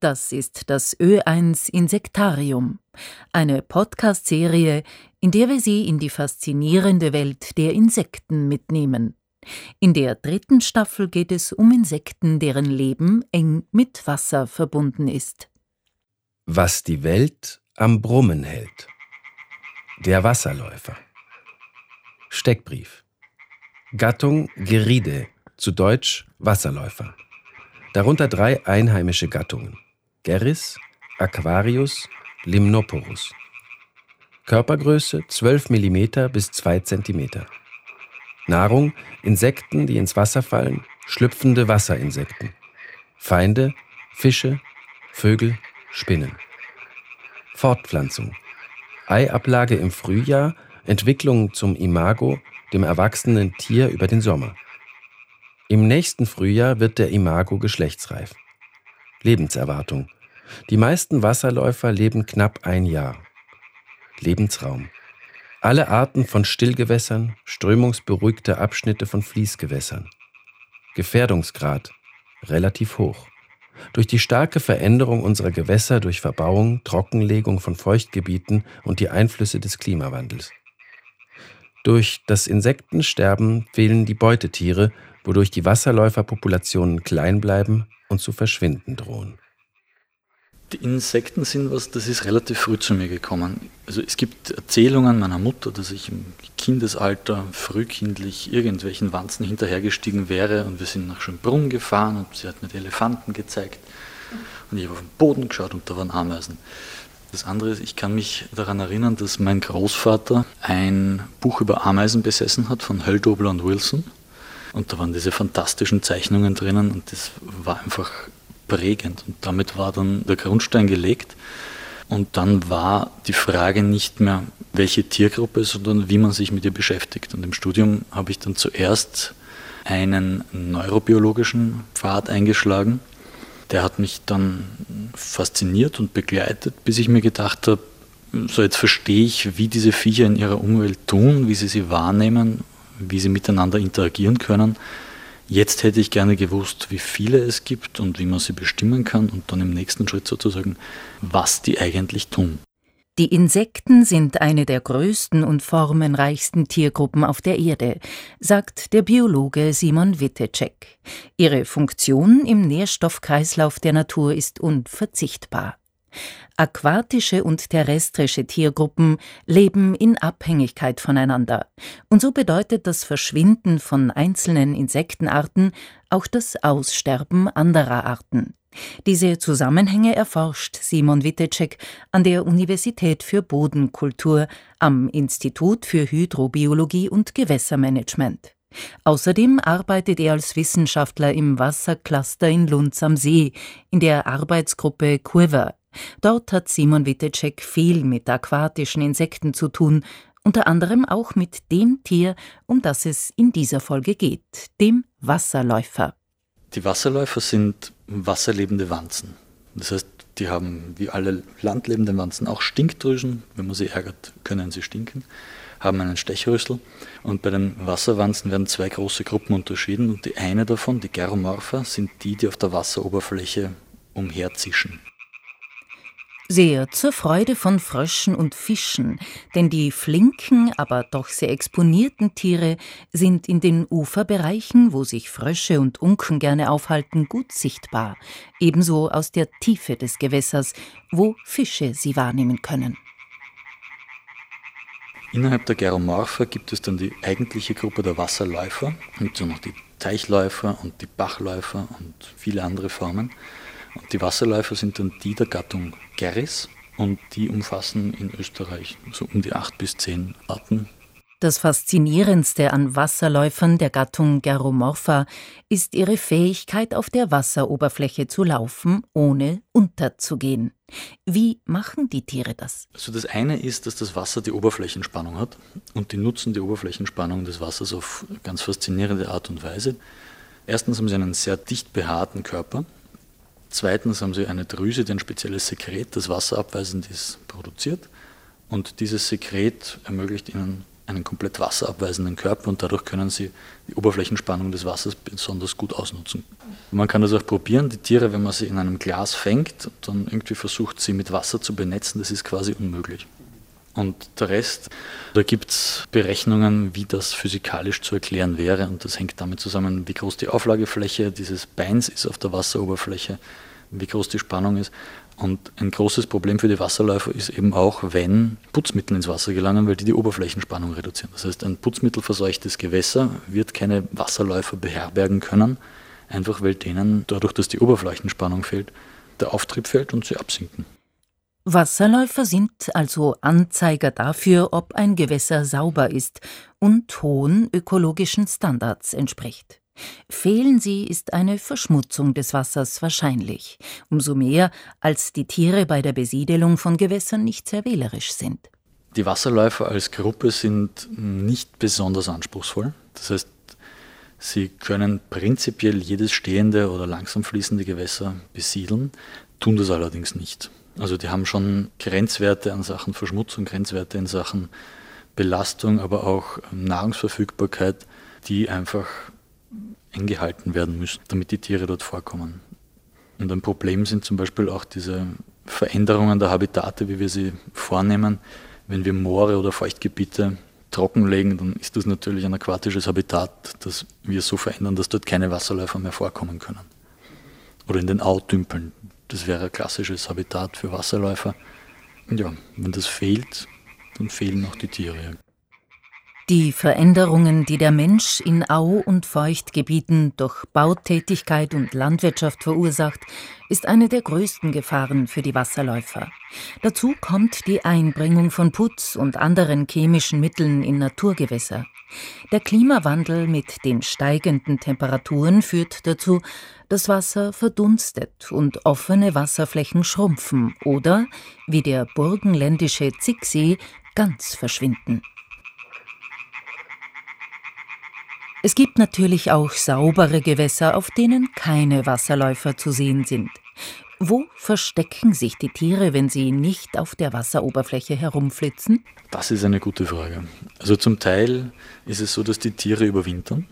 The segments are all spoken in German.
Das ist das Ö1 Insektarium, eine Podcast-Serie, in der wir Sie in die faszinierende Welt der Insekten mitnehmen. In der dritten Staffel geht es um Insekten, deren Leben eng mit Wasser verbunden ist. Was die Welt am Brummen hält. Der Wasserläufer. Steckbrief. Gattung Geride, zu Deutsch Wasserläufer. Darunter drei einheimische Gattungen. Geris, Aquarius, Limnoporus. Körpergröße 12 mm bis 2 cm. Nahrung Insekten, die ins Wasser fallen, schlüpfende Wasserinsekten. Feinde Fische, Vögel, Spinnen. Fortpflanzung. Eiablage im Frühjahr, Entwicklung zum Imago, dem erwachsenen Tier über den Sommer. Im nächsten Frühjahr wird der Imago geschlechtsreif. Lebenserwartung. Die meisten Wasserläufer leben knapp ein Jahr. Lebensraum. Alle Arten von Stillgewässern, strömungsberuhigte Abschnitte von Fließgewässern. Gefährdungsgrad. Relativ hoch. Durch die starke Veränderung unserer Gewässer durch Verbauung, Trockenlegung von Feuchtgebieten und die Einflüsse des Klimawandels. Durch das Insektensterben fehlen die Beutetiere, wodurch die Wasserläuferpopulationen klein bleiben und zu verschwinden drohen. Die Insekten sind was, das ist relativ früh zu mir gekommen. Also es gibt Erzählungen meiner Mutter, dass ich im Kindesalter frühkindlich irgendwelchen Wanzen hinterhergestiegen wäre und wir sind nach Schönbrunn gefahren und sie hat mir die Elefanten gezeigt und ich habe auf den Boden geschaut und da waren Ameisen. Das andere ist, ich kann mich daran erinnern, dass mein Großvater ein Buch über Ameisen besessen hat von Höldobler und Wilson. Und da waren diese fantastischen Zeichnungen drinnen und das war einfach prägend. Und damit war dann der Grundstein gelegt. Und dann war die Frage nicht mehr, welche Tiergruppe, sondern wie man sich mit ihr beschäftigt. Und im Studium habe ich dann zuerst einen neurobiologischen Pfad eingeschlagen. Der hat mich dann fasziniert und begleitet, bis ich mir gedacht habe, so jetzt verstehe ich, wie diese Viecher in ihrer Umwelt tun, wie sie sie wahrnehmen, wie sie miteinander interagieren können. Jetzt hätte ich gerne gewusst, wie viele es gibt und wie man sie bestimmen kann und dann im nächsten Schritt sozusagen, was die eigentlich tun. Die Insekten sind eine der größten und formenreichsten Tiergruppen auf der Erde, sagt der Biologe Simon Wittecek. Ihre Funktion im Nährstoffkreislauf der Natur ist unverzichtbar. Aquatische und terrestrische Tiergruppen leben in Abhängigkeit voneinander, und so bedeutet das Verschwinden von einzelnen Insektenarten auch das Aussterben anderer Arten. Diese Zusammenhänge erforscht Simon Wittecek an der Universität für Bodenkultur am Institut für Hydrobiologie und Gewässermanagement. Außerdem arbeitet er als Wissenschaftler im Wassercluster in Lunds am See in der Arbeitsgruppe Quiver Dort hat Simon Wittecek viel mit aquatischen Insekten zu tun, unter anderem auch mit dem Tier, um das es in dieser Folge geht, dem Wasserläufer. Die Wasserläufer sind wasserlebende Wanzen. Das heißt, die haben wie alle landlebenden Wanzen auch Stinkdrüsen. Wenn man sie ärgert, können sie stinken, haben einen Stechrüssel. Und bei den Wasserwanzen werden zwei große Gruppen unterschieden. Und die eine davon, die Geromorpha, sind die, die auf der Wasseroberfläche umherzischen sehr zur Freude von Fröschen und Fischen, denn die flinken, aber doch sehr exponierten Tiere sind in den Uferbereichen, wo sich Frösche und Unken gerne aufhalten, gut sichtbar, ebenso aus der Tiefe des Gewässers, wo Fische sie wahrnehmen können. Innerhalb der Geromorpha gibt es dann die eigentliche Gruppe der Wasserläufer, und so noch die Teichläufer und die Bachläufer und viele andere Formen. Die Wasserläufer sind dann die der Gattung Gerris und die umfassen in Österreich so um die acht bis zehn Arten. Das Faszinierendste an Wasserläufern der Gattung Geromorpha ist ihre Fähigkeit, auf der Wasseroberfläche zu laufen, ohne unterzugehen. Wie machen die Tiere das? Also das eine ist, dass das Wasser die Oberflächenspannung hat und die nutzen die Oberflächenspannung des Wassers auf ganz faszinierende Art und Weise. Erstens haben sie einen sehr dicht behaarten Körper, Zweitens haben sie eine Drüse, die ein spezielles Sekret, das wasserabweisend ist, produziert. Und dieses Sekret ermöglicht ihnen einen komplett wasserabweisenden Körper und dadurch können sie die Oberflächenspannung des Wassers besonders gut ausnutzen. Man kann das auch probieren, die Tiere, wenn man sie in einem Glas fängt und dann irgendwie versucht, sie mit Wasser zu benetzen, das ist quasi unmöglich. Und der Rest, da gibt es Berechnungen, wie das physikalisch zu erklären wäre. Und das hängt damit zusammen, wie groß die Auflagefläche dieses Beins ist auf der Wasseroberfläche, wie groß die Spannung ist. Und ein großes Problem für die Wasserläufer ist eben auch, wenn Putzmittel ins Wasser gelangen, weil die die Oberflächenspannung reduzieren. Das heißt, ein putzmittelverseuchtes Gewässer wird keine Wasserläufer beherbergen können, einfach weil denen dadurch, dass die Oberflächenspannung fehlt, der Auftrieb fällt und sie absinken. Wasserläufer sind also Anzeiger dafür, ob ein Gewässer sauber ist und hohen ökologischen Standards entspricht. Fehlen sie, ist eine Verschmutzung des Wassers wahrscheinlich, umso mehr, als die Tiere bei der Besiedelung von Gewässern nicht sehr wählerisch sind. Die Wasserläufer als Gruppe sind nicht besonders anspruchsvoll. Das heißt, sie können prinzipiell jedes stehende oder langsam fließende Gewässer besiedeln, tun das allerdings nicht. Also die haben schon Grenzwerte an Sachen Verschmutzung, Grenzwerte in Sachen Belastung, aber auch Nahrungsverfügbarkeit, die einfach eingehalten werden müssen, damit die Tiere dort vorkommen. Und ein Problem sind zum Beispiel auch diese Veränderungen der Habitate, wie wir sie vornehmen. Wenn wir Moore oder Feuchtgebiete trockenlegen, dann ist das natürlich ein aquatisches Habitat, das wir so verändern, dass dort keine Wasserläufer mehr vorkommen können. Oder in den Autümpeln. Das wäre ein klassisches Habitat für Wasserläufer. Und ja, wenn das fehlt, dann fehlen auch die Tiere. Die Veränderungen, die der Mensch in Au- und Feuchtgebieten durch Bautätigkeit und Landwirtschaft verursacht, ist eine der größten Gefahren für die Wasserläufer. Dazu kommt die Einbringung von Putz und anderen chemischen Mitteln in Naturgewässer. Der Klimawandel mit den steigenden Temperaturen führt dazu, dass Wasser verdunstet und offene Wasserflächen schrumpfen oder, wie der burgenländische Zicksee, ganz verschwinden. Es gibt natürlich auch saubere Gewässer, auf denen keine Wasserläufer zu sehen sind. Wo verstecken sich die Tiere, wenn sie nicht auf der Wasseroberfläche herumflitzen? Das ist eine gute Frage. Also zum Teil ist es so, dass die Tiere überwintern.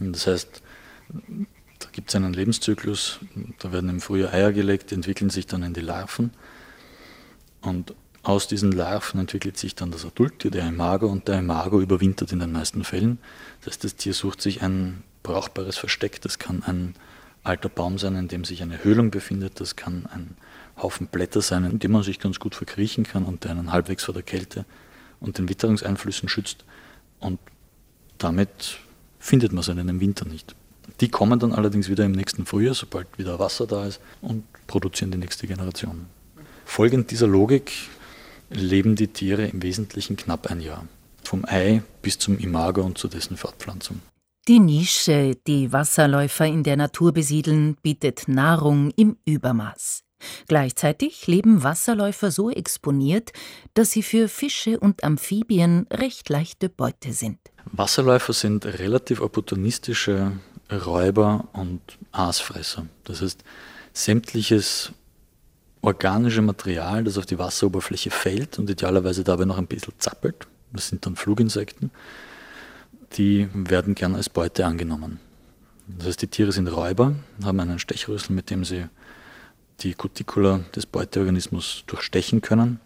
Das heißt, gibt es einen Lebenszyklus, da werden im Frühjahr Eier gelegt, die entwickeln sich dann in die Larven. Und aus diesen Larven entwickelt sich dann das Adulttier, der Imago, und der Imago überwintert in den meisten Fällen. Das heißt, das Tier sucht sich ein brauchbares Versteck. Das kann ein alter Baum sein, in dem sich eine Höhlung befindet. Das kann ein Haufen Blätter sein, in dem man sich ganz gut verkriechen kann und der einen halbwegs vor der Kälte und den Witterungseinflüssen schützt. Und damit findet man seinen im Winter nicht. Die kommen dann allerdings wieder im nächsten Frühjahr, sobald wieder Wasser da ist, und produzieren die nächste Generation. Folgend dieser Logik leben die Tiere im Wesentlichen knapp ein Jahr. Vom Ei bis zum Imago und zu dessen Fortpflanzung. Die Nische, die Wasserläufer in der Natur besiedeln, bietet Nahrung im Übermaß. Gleichzeitig leben Wasserläufer so exponiert, dass sie für Fische und Amphibien recht leichte Beute sind. Wasserläufer sind relativ opportunistische Räuber und Aasfresser. Das heißt, sämtliches organische Material, das auf die Wasseroberfläche fällt und idealerweise dabei noch ein bisschen zappelt, das sind dann Fluginsekten, die werden gern als Beute angenommen. Das heißt, die Tiere sind Räuber, haben einen Stechrüssel, mit dem sie die Cuticula des Beuteorganismus durchstechen können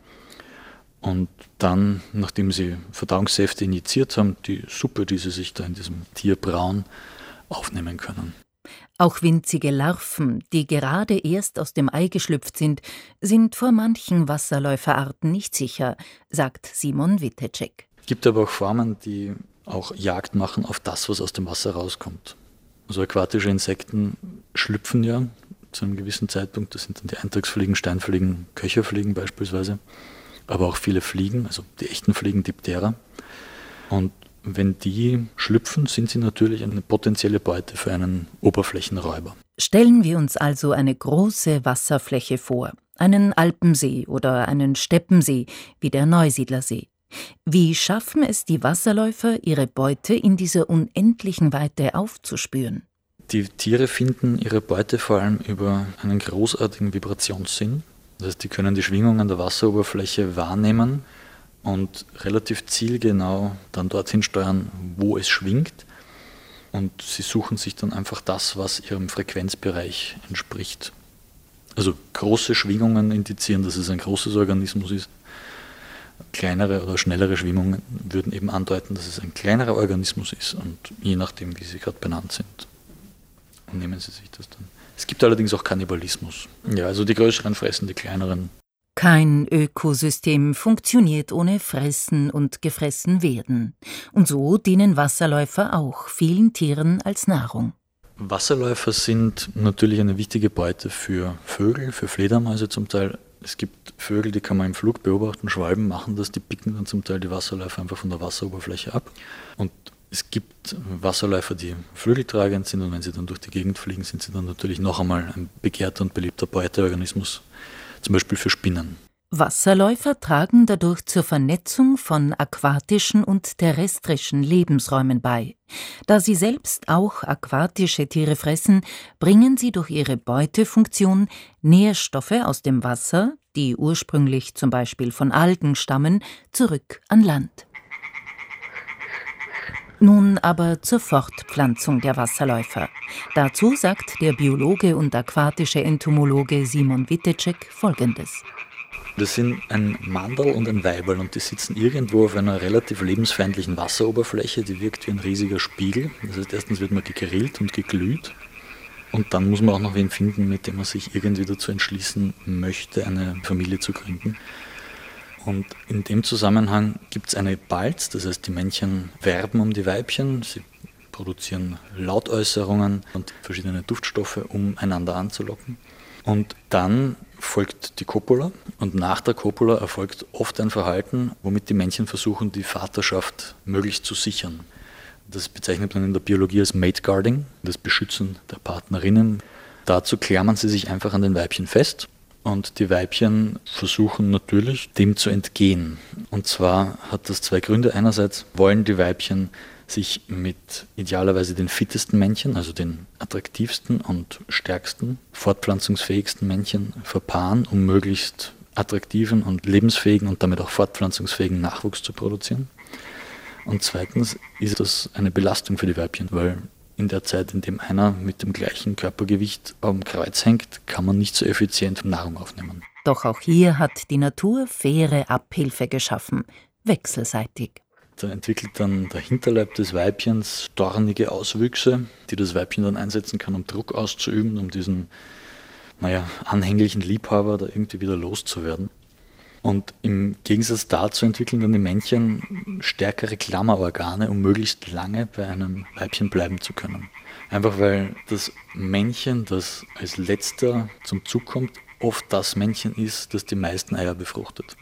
und dann, nachdem sie Verdauungssäfte injiziert haben, die Suppe, die sie sich da in diesem Tier brauen, aufnehmen können. Auch winzige Larven, die gerade erst aus dem Ei geschlüpft sind, sind vor manchen Wasserläuferarten nicht sicher, sagt Simon Wittecek. Es gibt aber auch Formen, die auch Jagd machen auf das, was aus dem Wasser rauskommt. Also aquatische Insekten schlüpfen ja zu einem gewissen Zeitpunkt. Das sind dann die Eintagsfliegen, Steinfliegen, Köcherfliegen beispielsweise. Aber auch viele Fliegen, also die echten Fliegen, Diptera. Und wenn die schlüpfen, sind sie natürlich eine potenzielle Beute für einen Oberflächenräuber. Stellen wir uns also eine große Wasserfläche vor, einen Alpensee oder einen Steppensee wie der Neusiedlersee. Wie schaffen es die Wasserläufer, ihre Beute in dieser unendlichen Weite aufzuspüren? Die Tiere finden ihre Beute vor allem über einen großartigen Vibrationssinn. Das heißt, die können die Schwingungen der Wasseroberfläche wahrnehmen und relativ zielgenau dann dorthin steuern, wo es schwingt. Und sie suchen sich dann einfach das, was ihrem Frequenzbereich entspricht. Also große Schwingungen indizieren, dass es ein großes Organismus ist. Kleinere oder schnellere Schwingungen würden eben andeuten, dass es ein kleinerer Organismus ist und je nachdem, wie sie gerade benannt sind, nehmen sie sich das dann. Es gibt allerdings auch Kannibalismus. Ja, also die größeren fressen die kleineren. Kein Ökosystem funktioniert ohne Fressen und gefressen werden. Und so dienen Wasserläufer auch vielen Tieren als Nahrung. Wasserläufer sind natürlich eine wichtige Beute für Vögel, für Fledermäuse zum Teil. Es gibt Vögel, die kann man im Flug beobachten, Schwalben machen das, die picken dann zum Teil die Wasserläufer einfach von der Wasseroberfläche ab. Und es gibt Wasserläufer, die flügeltragend sind und wenn sie dann durch die Gegend fliegen, sind sie dann natürlich noch einmal ein begehrter und beliebter Beuteorganismus, zum Beispiel für Spinnen. Wasserläufer tragen dadurch zur Vernetzung von aquatischen und terrestrischen Lebensräumen bei. Da sie selbst auch aquatische Tiere fressen, bringen sie durch ihre Beutefunktion Nährstoffe aus dem Wasser, die ursprünglich zum Beispiel von Algen stammen, zurück an Land. Nun aber zur Fortpflanzung der Wasserläufer. Dazu sagt der Biologe und aquatische Entomologe Simon Wittecek Folgendes. Das sind ein Mandel und ein Weiberl und die sitzen irgendwo auf einer relativ lebensfeindlichen Wasseroberfläche, die wirkt wie ein riesiger Spiegel. Das heißt, erstens wird man gegrillt und geglüht und dann muss man auch noch wen finden, mit dem man sich irgendwie dazu entschließen möchte, eine Familie zu gründen. Und in dem Zusammenhang gibt es eine Balz, das heißt, die Männchen werben um die Weibchen, sie produzieren Lautäußerungen und verschiedene Duftstoffe, um einander anzulocken. Und dann folgt die Copula und nach der Copula erfolgt oft ein Verhalten, womit die Männchen versuchen, die Vaterschaft möglichst zu sichern. Das bezeichnet man in der Biologie als Mate Guarding, das Beschützen der Partnerinnen. Dazu klammern sie sich einfach an den Weibchen fest und die Weibchen versuchen natürlich, dem zu entgehen. Und zwar hat das zwei Gründe. Einerseits wollen die Weibchen sich mit idealerweise den fittesten Männchen, also den attraktivsten und stärksten, fortpflanzungsfähigsten Männchen verpaaren, um möglichst attraktiven und lebensfähigen und damit auch fortpflanzungsfähigen Nachwuchs zu produzieren. Und zweitens ist das eine Belastung für die Weibchen, weil in der Zeit, in dem einer mit dem gleichen Körpergewicht am Kreuz hängt, kann man nicht so effizient Nahrung aufnehmen. Doch auch hier hat die Natur faire Abhilfe geschaffen, wechselseitig. Da entwickelt dann der Hinterleib des Weibchens dornige Auswüchse, die das Weibchen dann einsetzen kann, um Druck auszuüben, um diesen naja, anhänglichen Liebhaber da irgendwie wieder loszuwerden. Und im Gegensatz dazu entwickeln dann die Männchen stärkere Klammerorgane, um möglichst lange bei einem Weibchen bleiben zu können. Einfach weil das Männchen, das als letzter zum Zug kommt, oft das Männchen ist, das die meisten Eier befruchtet.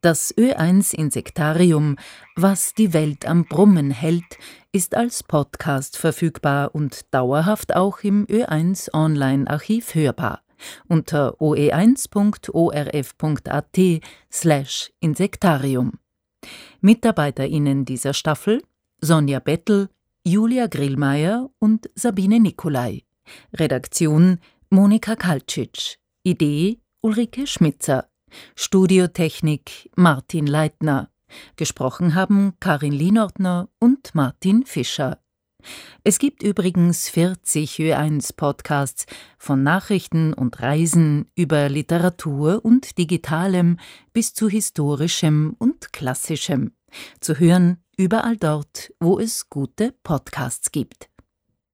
Das Ö1 Insektarium, was die Welt am Brummen hält, ist als Podcast verfügbar und dauerhaft auch im Ö1 Online-Archiv hörbar unter oe1.orf.at slash Insektarium. MitarbeiterInnen dieser Staffel Sonja Bettel, Julia Grillmeier und Sabine Nikolai. Redaktion Monika Kaltschitsch. Idee Ulrike Schmitzer. Studiotechnik Martin Leitner. Gesprochen haben Karin Lienortner und Martin Fischer. Es gibt übrigens 40 Ö1 Podcasts von Nachrichten und Reisen über Literatur und Digitalem bis zu historischem und klassischem. Zu hören überall dort, wo es gute Podcasts gibt.